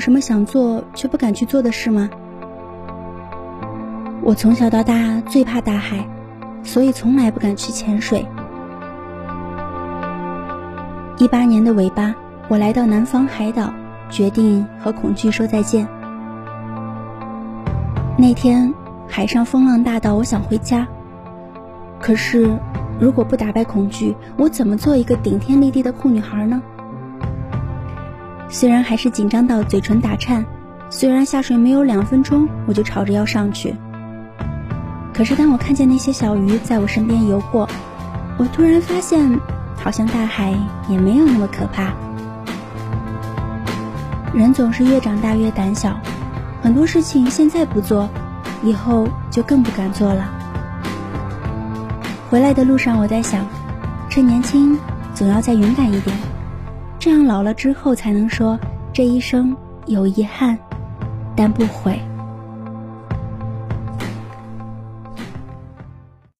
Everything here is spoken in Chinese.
有什么想做却不敢去做的事吗？我从小到大最怕大海，所以从来不敢去潜水。一八年的尾巴，我来到南方海岛，决定和恐惧说再见。那天海上风浪大到我想回家，可是如果不打败恐惧，我怎么做一个顶天立地的酷女孩呢？虽然还是紧张到嘴唇打颤，虽然下水没有两分钟我就吵着要上去，可是当我看见那些小鱼在我身边游过，我突然发现，好像大海也没有那么可怕。人总是越长大越胆小，很多事情现在不做，以后就更不敢做了。回来的路上，我在想，趁年轻，总要再勇敢一点。这样老了之后才能说这一生有遗憾，但不悔。